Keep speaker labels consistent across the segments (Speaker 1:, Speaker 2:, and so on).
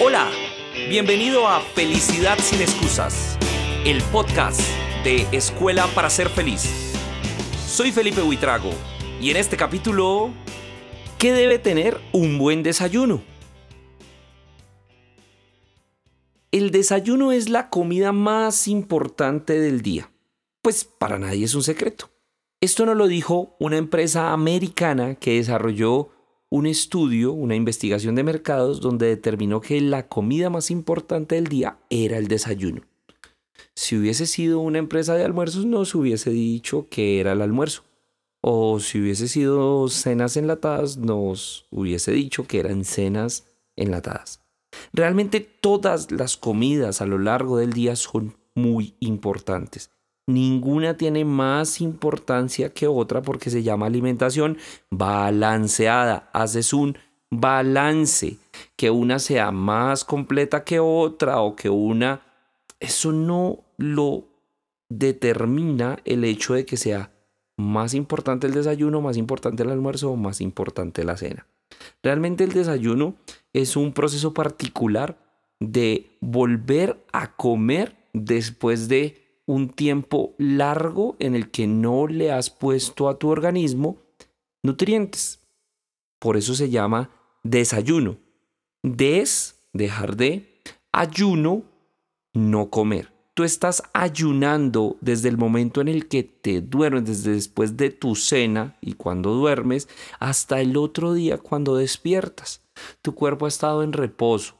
Speaker 1: Hola, bienvenido a Felicidad sin excusas, el podcast de Escuela para ser feliz. Soy Felipe Huitrago y en este capítulo, ¿qué debe tener un buen desayuno? El desayuno es la comida más importante del día. Pues para nadie es un secreto. Esto no lo dijo una empresa americana que desarrolló un estudio, una investigación de mercados donde determinó que la comida más importante del día era el desayuno. Si hubiese sido una empresa de almuerzos, no se hubiese dicho que era el almuerzo. O si hubiese sido cenas enlatadas, nos hubiese dicho que eran cenas enlatadas. Realmente todas las comidas a lo largo del día son muy importantes ninguna tiene más importancia que otra porque se llama alimentación balanceada. Haces un balance, que una sea más completa que otra o que una... Eso no lo determina el hecho de que sea más importante el desayuno, más importante el almuerzo o más importante la cena. Realmente el desayuno es un proceso particular de volver a comer después de un tiempo largo en el que no le has puesto a tu organismo nutrientes. Por eso se llama desayuno. Des, dejar de, ayuno, no comer. Tú estás ayunando desde el momento en el que te duermes, desde después de tu cena y cuando duermes, hasta el otro día cuando despiertas. Tu cuerpo ha estado en reposo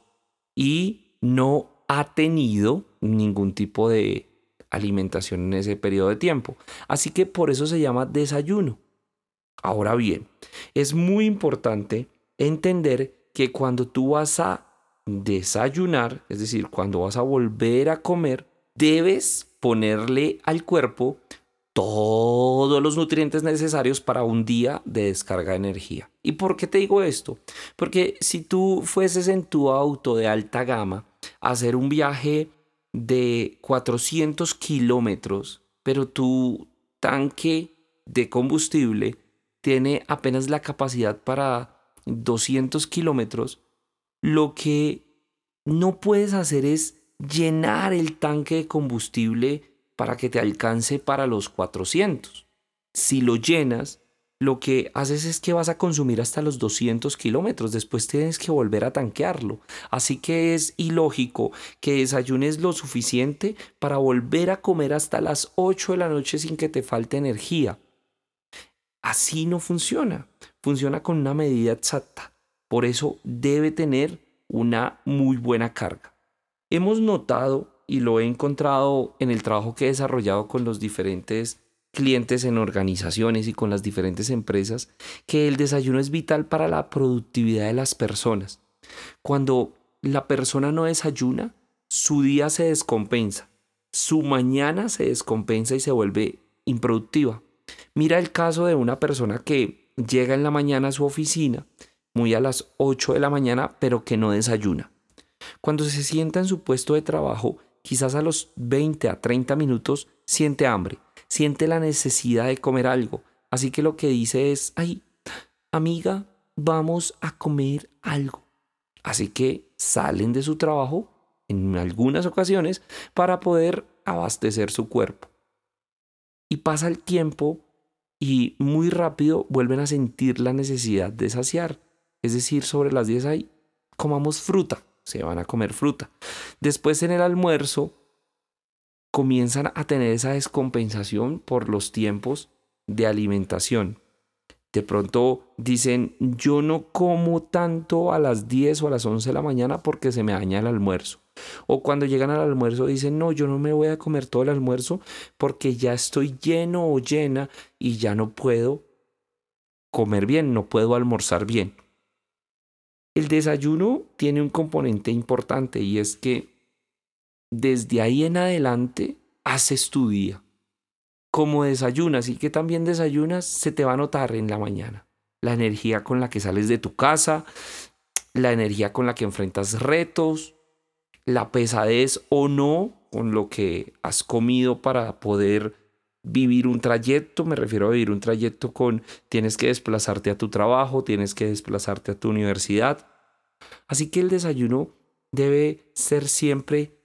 Speaker 1: y no ha tenido ningún tipo de alimentación en ese periodo de tiempo. Así que por eso se llama desayuno. Ahora bien, es muy importante entender que cuando tú vas a desayunar, es decir, cuando vas a volver a comer, debes ponerle al cuerpo todos los nutrientes necesarios para un día de descarga de energía. ¿Y por qué te digo esto? Porque si tú fueses en tu auto de alta gama a hacer un viaje de 400 kilómetros, pero tu tanque de combustible tiene apenas la capacidad para 200 kilómetros, lo que no puedes hacer es llenar el tanque de combustible para que te alcance para los 400. Si lo llenas, lo que haces es que vas a consumir hasta los 200 kilómetros, después tienes que volver a tanquearlo. Así que es ilógico que desayunes lo suficiente para volver a comer hasta las 8 de la noche sin que te falte energía. Así no funciona, funciona con una medida exacta. Por eso debe tener una muy buena carga. Hemos notado, y lo he encontrado en el trabajo que he desarrollado con los diferentes clientes en organizaciones y con las diferentes empresas que el desayuno es vital para la productividad de las personas. Cuando la persona no desayuna, su día se descompensa, su mañana se descompensa y se vuelve improductiva. Mira el caso de una persona que llega en la mañana a su oficina, muy a las 8 de la mañana, pero que no desayuna. Cuando se sienta en su puesto de trabajo, quizás a los 20 a 30 minutos siente hambre siente la necesidad de comer algo. Así que lo que dice es, ay, amiga, vamos a comer algo. Así que salen de su trabajo en algunas ocasiones para poder abastecer su cuerpo. Y pasa el tiempo y muy rápido vuelven a sentir la necesidad de saciar. Es decir, sobre las 10 hay comamos fruta, se van a comer fruta. Después en el almuerzo comienzan a tener esa descompensación por los tiempos de alimentación. De pronto dicen, yo no como tanto a las 10 o a las 11 de la mañana porque se me daña el almuerzo. O cuando llegan al almuerzo dicen, no, yo no me voy a comer todo el almuerzo porque ya estoy lleno o llena y ya no puedo comer bien, no puedo almorzar bien. El desayuno tiene un componente importante y es que desde ahí en adelante haces tu día. Como desayunas y que también desayunas, se te va a notar en la mañana. La energía con la que sales de tu casa, la energía con la que enfrentas retos, la pesadez o no con lo que has comido para poder vivir un trayecto, me refiero a vivir un trayecto con tienes que desplazarte a tu trabajo, tienes que desplazarte a tu universidad. Así que el desayuno debe ser siempre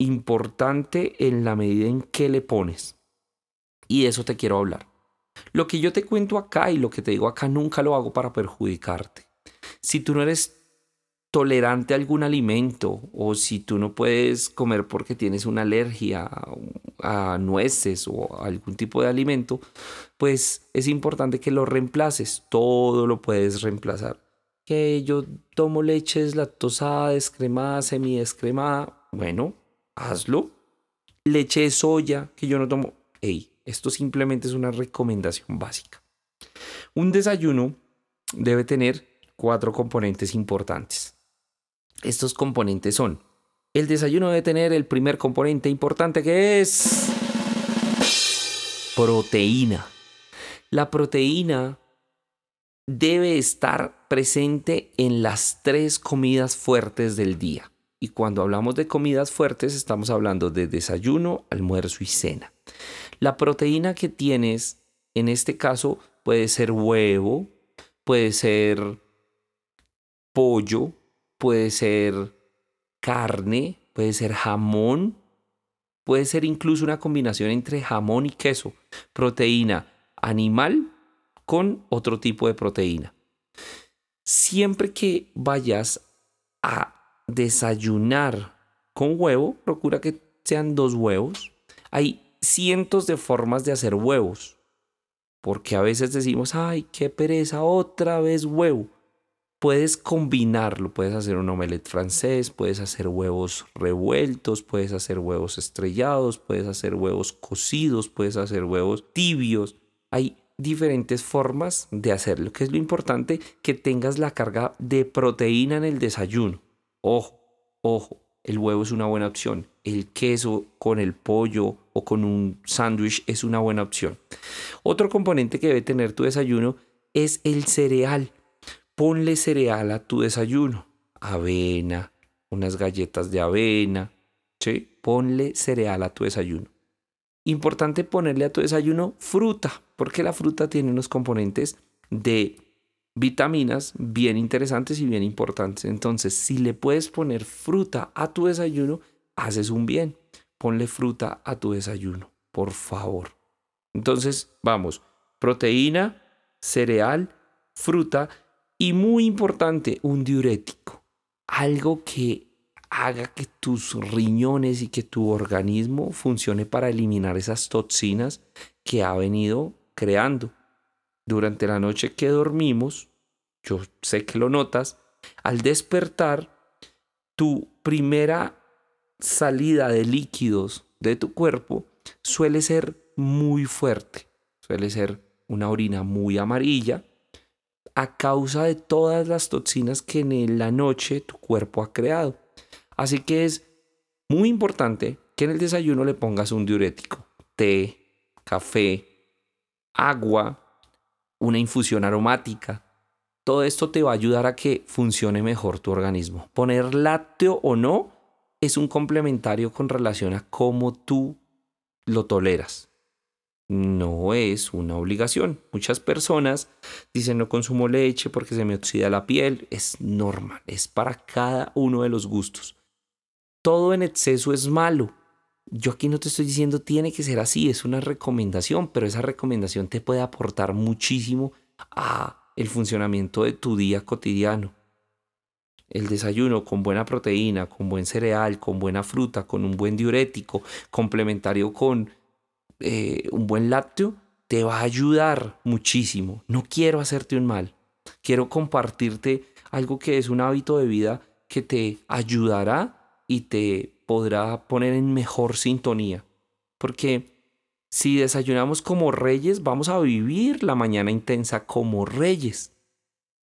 Speaker 1: importante en la medida en que le pones. Y de eso te quiero hablar. Lo que yo te cuento acá y lo que te digo acá nunca lo hago para perjudicarte. Si tú no eres tolerante a algún alimento o si tú no puedes comer porque tienes una alergia a nueces o algún tipo de alimento, pues es importante que lo reemplaces. Todo lo puedes reemplazar. Que yo tomo leches lactosada, descremada, semidescremada. Bueno, hazlo. Leche de soya que yo no tomo. Ey, esto simplemente es una recomendación básica. Un desayuno debe tener cuatro componentes importantes. Estos componentes son, el desayuno debe tener el primer componente importante que es proteína. La proteína debe estar presente en las tres comidas fuertes del día. Y cuando hablamos de comidas fuertes estamos hablando de desayuno, almuerzo y cena. La proteína que tienes en este caso puede ser huevo, puede ser pollo, puede ser carne, puede ser jamón, puede ser incluso una combinación entre jamón y queso, proteína animal con otro tipo de proteína. Siempre que vayas a desayunar con huevo, procura que sean dos huevos. Hay cientos de formas de hacer huevos, porque a veces decimos, ay, qué pereza, otra vez huevo puedes combinarlo, puedes hacer un omelette francés, puedes hacer huevos revueltos, puedes hacer huevos estrellados, puedes hacer huevos cocidos, puedes hacer huevos tibios. Hay diferentes formas de hacerlo, que es lo importante que tengas la carga de proteína en el desayuno. Ojo, ojo, el huevo es una buena opción. El queso con el pollo o con un sándwich es una buena opción. Otro componente que debe tener tu desayuno es el cereal ponle cereal a tu desayuno, avena, unas galletas de avena, ¿sí? Ponle cereal a tu desayuno. Importante ponerle a tu desayuno fruta, porque la fruta tiene unos componentes de vitaminas bien interesantes y bien importantes. Entonces, si le puedes poner fruta a tu desayuno, haces un bien. Ponle fruta a tu desayuno, por favor. Entonces, vamos, proteína, cereal, fruta y muy importante, un diurético. Algo que haga que tus riñones y que tu organismo funcione para eliminar esas toxinas que ha venido creando. Durante la noche que dormimos, yo sé que lo notas, al despertar, tu primera salida de líquidos de tu cuerpo suele ser muy fuerte, suele ser una orina muy amarilla a causa de todas las toxinas que en la noche tu cuerpo ha creado. Así que es muy importante que en el desayuno le pongas un diurético, té, café, agua, una infusión aromática. Todo esto te va a ayudar a que funcione mejor tu organismo. Poner lácteo o no es un complementario con relación a cómo tú lo toleras no es una obligación. Muchas personas dicen no consumo leche porque se me oxida la piel. Es normal, es para cada uno de los gustos. Todo en exceso es malo. Yo aquí no te estoy diciendo tiene que ser así, es una recomendación, pero esa recomendación te puede aportar muchísimo a el funcionamiento de tu día cotidiano. El desayuno con buena proteína, con buen cereal, con buena fruta, con un buen diurético, complementario con eh, un buen lácteo te va a ayudar muchísimo. No quiero hacerte un mal. Quiero compartirte algo que es un hábito de vida que te ayudará y te podrá poner en mejor sintonía. Porque si desayunamos como reyes, vamos a vivir la mañana intensa como reyes.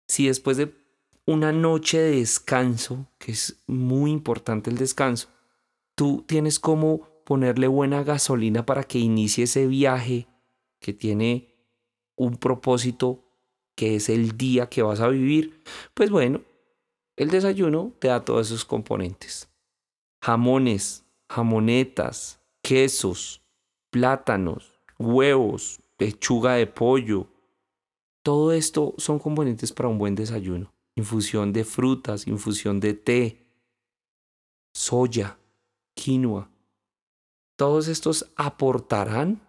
Speaker 1: Si después de una noche de descanso, que es muy importante el descanso, tú tienes como ponerle buena gasolina para que inicie ese viaje que tiene un propósito que es el día que vas a vivir, pues bueno, el desayuno te da todos esos componentes. Jamones, jamonetas, quesos, plátanos, huevos, pechuga de pollo. Todo esto son componentes para un buen desayuno. Infusión de frutas, infusión de té, soya, quinoa. Todos estos aportarán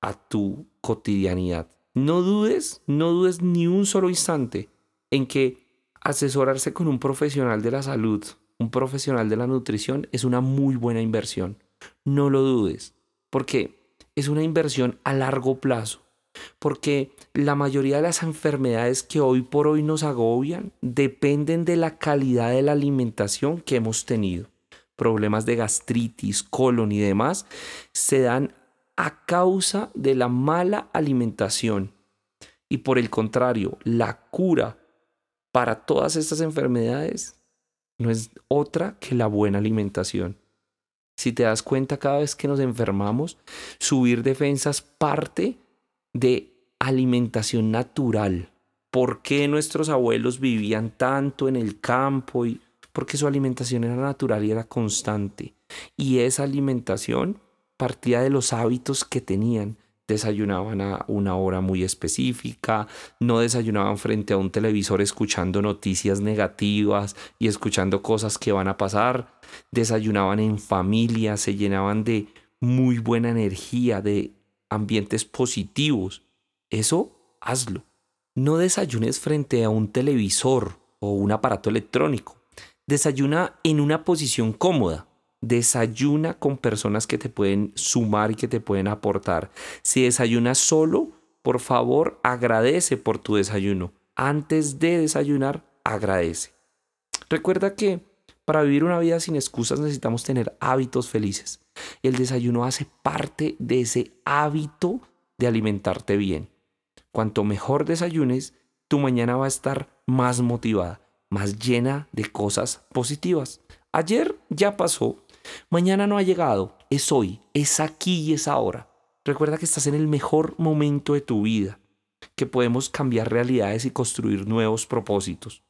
Speaker 1: a tu cotidianidad. No dudes, no dudes ni un solo instante en que asesorarse con un profesional de la salud, un profesional de la nutrición, es una muy buena inversión. No lo dudes, porque es una inversión a largo plazo. Porque la mayoría de las enfermedades que hoy por hoy nos agobian dependen de la calidad de la alimentación que hemos tenido. Problemas de gastritis, colon y demás se dan a causa de la mala alimentación. Y por el contrario, la cura para todas estas enfermedades no es otra que la buena alimentación. Si te das cuenta cada vez que nos enfermamos, subir defensas parte de alimentación natural. ¿Por qué nuestros abuelos vivían tanto en el campo? Y porque su alimentación era natural y era constante. Y esa alimentación partía de los hábitos que tenían. Desayunaban a una hora muy específica, no desayunaban frente a un televisor escuchando noticias negativas y escuchando cosas que van a pasar. Desayunaban en familia, se llenaban de muy buena energía, de ambientes positivos. Eso hazlo. No desayunes frente a un televisor o un aparato electrónico. Desayuna en una posición cómoda Desayuna con personas que te pueden sumar y que te pueden aportar. Si desayunas solo, por favor, agradece por tu desayuno. Antes de desayunar, agradece. Recuerda que para vivir una vida sin excusas necesitamos tener hábitos felices. El desayuno hace parte de ese hábito de alimentarte bien. Cuanto mejor desayunes, tu mañana va a estar más motivada, más llena de cosas positivas. Ayer ya pasó, Mañana no ha llegado, es hoy, es aquí y es ahora. Recuerda que estás en el mejor momento de tu vida, que podemos cambiar realidades y construir nuevos propósitos.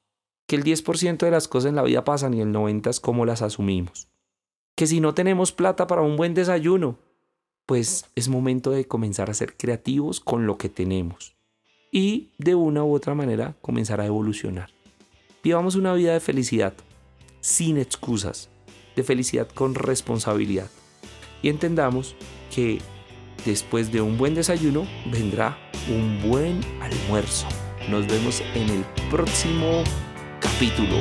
Speaker 1: Que el 10% de las cosas en la vida pasan y el 90% es como las asumimos. Que si no tenemos plata para un buen desayuno, pues es momento de comenzar a ser creativos con lo que tenemos y de una u otra manera comenzar a evolucionar. Vivamos una vida de felicidad, sin excusas, de felicidad con responsabilidad. Y entendamos que después de un buen desayuno vendrá un buen almuerzo. Nos vemos en el próximo capítulo.